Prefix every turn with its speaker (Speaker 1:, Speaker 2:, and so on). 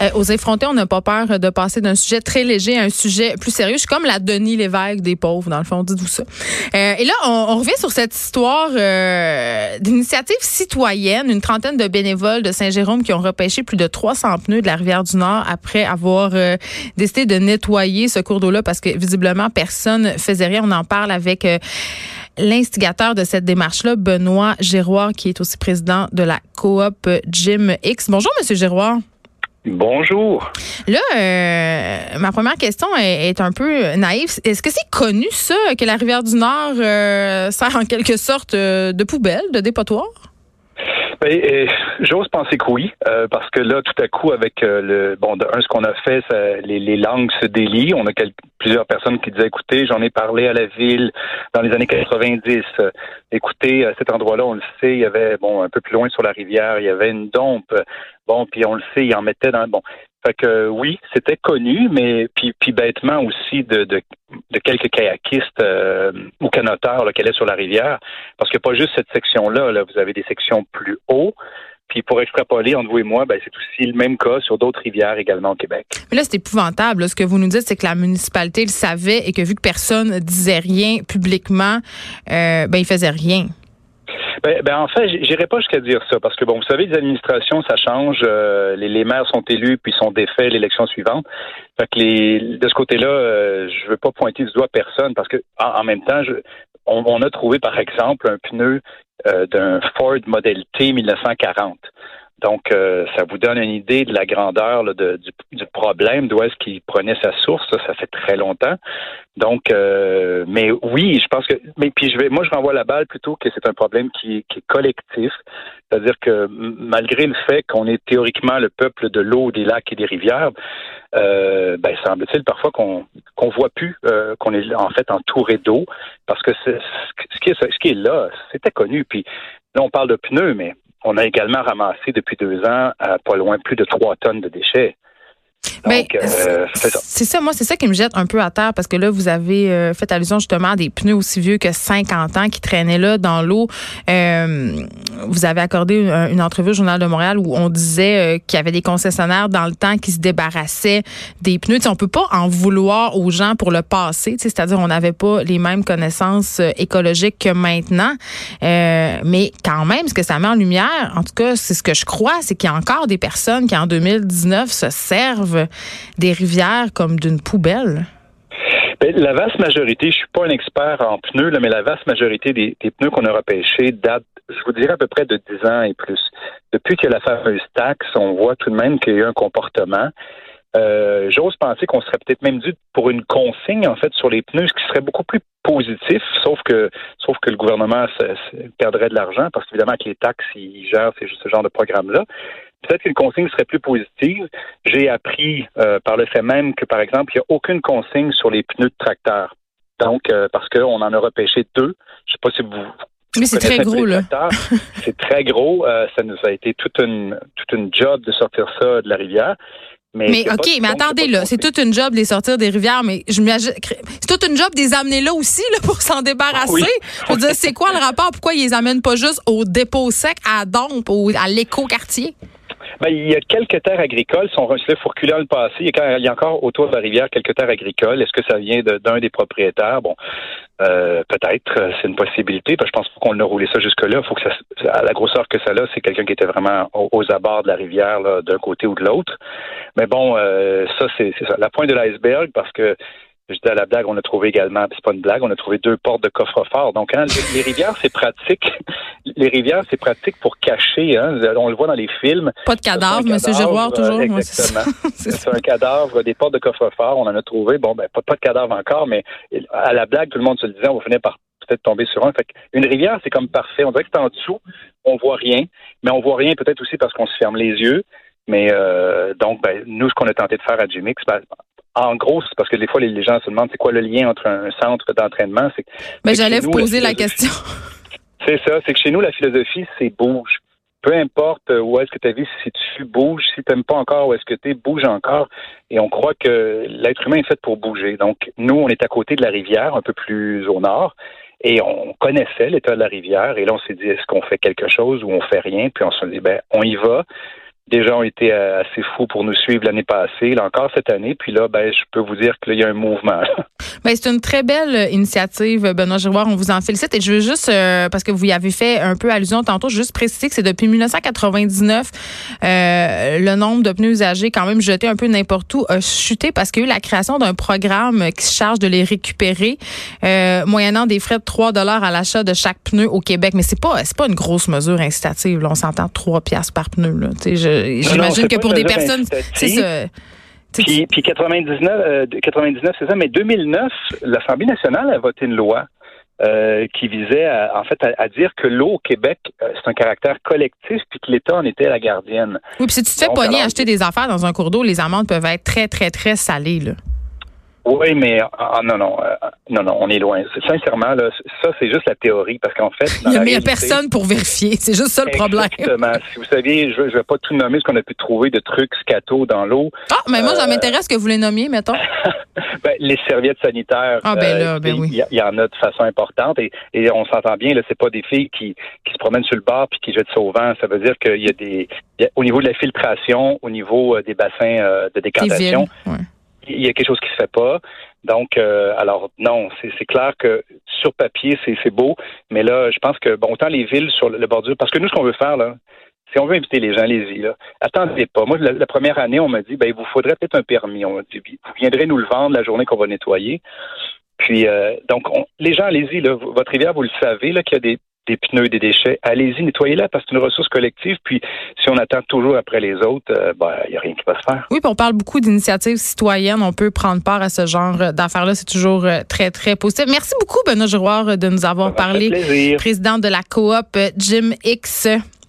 Speaker 1: Euh, aux effrontés, on n'a pas peur de passer d'un sujet très léger à un sujet plus sérieux. Je suis comme la Denis Lévesque des pauvres, dans le fond, dites-vous ça. Euh, et là, on, on, revient sur cette histoire euh, d'initiative citoyenne, une trentaine de bénévoles de Saint-Jérôme qui ont repêché plus de 300 pneus de la rivière du Nord après avoir euh, décidé de nettoyer ce cours d'eau-là parce que visiblement personne faisait rien. On en parle avec euh, l'instigateur de cette démarche-là, Benoît Giroir, qui est aussi président de la coop Jim X. Bonjour, Monsieur Giroir.
Speaker 2: Bonjour.
Speaker 1: Là, euh, ma première question est, un peu naïve. Est-ce que c'est connu ça que la rivière du Nord euh, sert en quelque sorte euh, de poubelle, de dépotoir?
Speaker 2: Ben, euh, j'ose penser que oui, euh, parce que là, tout à coup, avec euh, le bon, de un, ce qu'on a fait, ça, les, les, langues se délient. On a quelques, plusieurs personnes qui disaient, écoutez, j'en ai parlé à la ville dans les années 90. écoutez, à cet endroit-là, on le sait, il y avait bon un peu plus loin sur la rivière, il y avait une dompe. Bon, puis on le sait, il en mettait dans bon. Fait que oui, c'était connu, mais puis, puis bêtement aussi de, de, de quelques kayakistes euh, ou canoteurs là, qui allaient sur la rivière. Parce que pas juste cette section-là, là, vous avez des sections plus haut. Puis pour extrapoler entre vous et moi, ben, c'est aussi le même cas sur d'autres rivières également au Québec.
Speaker 1: Mais là, c'est épouvantable. Là. Ce que vous nous dites, c'est que la municipalité le savait et que vu que personne ne disait rien publiquement, euh, ben, il faisait rien.
Speaker 2: Ben, ben, en fait, j'irai pas jusqu'à dire ça parce que bon, vous savez, les administrations, ça change. Euh, les, les, maires sont élus puis sont défaits l'élection suivante. Fait que les, de ce côté-là, euh, je veux pas pointer du doigt personne parce que en, en même temps, je, on, on, a trouvé par exemple un pneu euh, d'un Ford Model T 1940. Donc, euh, ça vous donne une idée de la grandeur là, de, du, du, problème, d'où est-ce qu'il prenait sa source. Ça, ça fait très longtemps. Donc, euh, mais oui, je pense que. Mais puis, je vais, moi, je renvoie la balle plutôt que c'est un problème qui, qui est collectif. C'est-à-dire que malgré le fait qu'on est théoriquement le peuple de l'eau, des lacs et des rivières, euh, ben, semble-t-il parfois qu'on qu'on voit plus euh, qu'on est en fait entouré d'eau, parce que ce qui est ce qui est là, c'était connu. Puis là, on parle de pneus, mais on a également ramassé depuis deux ans à pas loin plus de trois tonnes de déchets.
Speaker 1: Ben, euh, c'est ça. C'est ça, moi, c'est ça qui me jette un peu à terre parce que là, vous avez euh, fait allusion justement à des pneus aussi vieux que 50 ans qui traînaient là dans l'eau. Euh, vous avez accordé une, une, entrevue au Journal de Montréal où on disait euh, qu'il y avait des concessionnaires dans le temps qui se débarrassaient des pneus. T'sais, on peut pas en vouloir aux gens pour le passé, c'est-à-dire on n'avait pas les mêmes connaissances euh, écologiques que maintenant. mais quand même, ce que ça met en lumière, en tout cas, c'est ce que je crois, c'est qu'il y a encore des personnes qui en 2019 se servent des rivières comme d'une poubelle?
Speaker 2: Ben, la vaste majorité, je suis pas un expert en pneus, là, mais la vaste majorité des, pneus qu'on a repêchés datent, je vous dirais, à peu près de 10 ans et plus. Depuis que la fameuse taxe, on voit tout de même qu'il y a eu un comportement. Euh, J'ose penser qu'on serait peut-être même dû pour une consigne en fait sur les pneus, ce qui serait beaucoup plus positif, sauf que sauf que le gouvernement perdrait de l'argent parce qu'évidemment avec les taxes, ils gèrent ce genre de programme-là. Peut-être qu'une consigne serait plus positive. J'ai appris euh, par le fait même que, par exemple, il n'y a aucune consigne sur les pneus de tracteur. Donc, euh, parce qu'on en a repêché deux. Je sais pas si vous.
Speaker 1: Mais c'est très gros, là.
Speaker 2: c'est très gros. Ça nous a été toute une, toute une job de sortir ça de la rivière.
Speaker 1: Mais, mais OK, mais attendez, là, c'est toute une job de les sortir des rivières, mais je c'est toute une job de les amener là aussi, là, pour s'en débarrasser. Oui. Je veux dire, c'est quoi le rapport? Pourquoi ils les amènent pas juste au dépôt sec, à Dompe, ou à l'éco-quartier?
Speaker 2: Ben, il y a quelques terres agricoles. Si on faut reculer dans le passé, il y, a, encore autour de la rivière quelques terres agricoles. Est-ce que ça vient d'un des propriétaires? Bon, euh, peut-être, c'est une possibilité. je pense qu'on a roulé ça jusque-là. Faut que ça, à la grosseur que ça a, c'est quelqu'un qui était vraiment aux, abords de la rivière, d'un côté ou de l'autre. Mais bon, euh, ça, c'est la pointe de l'iceberg parce que je dis à la blague, on a trouvé également, c'est pas une blague, on a trouvé deux portes de coffre-fort. Donc, hein, les, rivières, c'est pratique. Les rivières, c'est pratique pour cacher. Hein, on le voit dans les films.
Speaker 1: Pas de cadavre, M. Giroir, toujours.
Speaker 2: Exactement. c'est un cadavre, des portes de coffre-fort. On en a trouvé. Bon, ben, pas, pas de cadavre encore, mais à la blague, tout le monde se le disait, on finir par peut-être tomber sur un. Fait une rivière, c'est comme parfait. On dirait que c'est en dessous, on voit rien, mais on voit rien peut-être aussi parce qu'on se ferme les yeux. Mais euh, donc, ben, nous, ce qu'on a tenté de faire à Gmix, ben, en gros, c'est parce que des fois, les, gens se demandent c'est quoi le lien entre un centre d'entraînement?
Speaker 1: Mais j'allais vous poser la, question.
Speaker 2: C'est ça, c'est que chez nous, la philosophie, c'est bouge. Peu importe où est-ce que ta vie se situe, bouge. Si tu n'aimes pas encore où est-ce que tu es, bouge encore. Et on croit que l'être humain est fait pour bouger. Donc, nous, on est à côté de la rivière, un peu plus au nord. Et on connaissait l'état de la rivière. Et là, on s'est dit, est-ce qu'on fait quelque chose ou on fait rien? Puis on s'est dit, ben, on y va des gens ont été euh, assez fous pour nous suivre l'année passée, là encore cette année. Puis là, ben, je peux vous dire qu'il y a un mouvement.
Speaker 1: Ben, c'est une très belle initiative, Benoît Giroir. On vous en félicite. Et je veux juste, euh, parce que vous y avez fait un peu allusion tantôt, juste préciser que c'est depuis 1999, euh, le nombre de pneus usagés, quand même jetés un peu n'importe où, a chuté parce qu'il y a eu la création d'un programme qui se charge de les récupérer, moyennant des frais de 3 dollars à l'achat de chaque pneu au Québec. Mais c'est pas, pas une grosse mesure incitative. On s'entend 3 piastres par pneu. Là. Je, j'imagine que pour des personnes, c'est ça.
Speaker 2: Puis, puis 99, 99 euh, c'est ça, mais 2009, l'Assemblée nationale a voté une loi euh, qui visait à, en fait à, dire que l'eau au Québec, euh, c'est un caractère collectif puis que l'État en était la gardienne.
Speaker 1: Oui, puis si tu te fais pogner acheter des affaires dans un cours d'eau, les amendes peuvent être très, très, très salées. Là.
Speaker 2: Oui, mais ah, ah, non, non, euh, non, non, on est loin. Sincèrement, là, ça, c'est juste la théorie, parce qu'en fait...
Speaker 1: Il n'y a, personne pour vérifier, c'est juste ça le problème.
Speaker 2: Exactement. si vous saviez, je ne vais pas tout nommer ce qu'on a pu trouver de trucs scato dans l'eau.
Speaker 1: Ah, mais moi, ça euh, m'intéresse que vous les nommiez, mettons.
Speaker 2: ben, les serviettes sanitaires,
Speaker 1: ah, ben là, ben oui.
Speaker 2: il y, en a de façon importante, et, et on s'entend bien, là, c'est pas des filles qui, qui se promènent sur le bord puis qui jettent ça au vent. Ça veut dire qu'il y a des... au niveau de la filtration, au niveau euh, des bassins de décantation il y a quelque chose qui se fait pas. Donc, euh, alors non, c'est clair que sur papier, c'est beau, mais là, je pense que bon, autant les villes sur le, bordure, parce que nous, ce qu'on veut faire là, si on veut inviter les gens, allez-y. Là. Attendez pas. Moi, la, première année, on m'a dit, ben, il vous faudrait peut-être un permis. On dit, vous viendrez nous le vendre la journée qu'on va nettoyer. Puis, euh, donc, les gens, allez-y. Votre rivière, vous le savez, là, qu'il y a des des pneus, des déchets, allez-y, nettoyez-la parce que c'est une ressource collective. Puis si on attend toujours après les autres, euh, ben, il n'y a rien qui va se faire.
Speaker 1: Oui, puis on parle beaucoup d'initiatives citoyennes. On peut prendre part à ce genre d'affaires-là. C'est toujours euh, très, très positif. Merci beaucoup, Benoît Giroir, de nous avoir parlé. Président de la coop Jim X.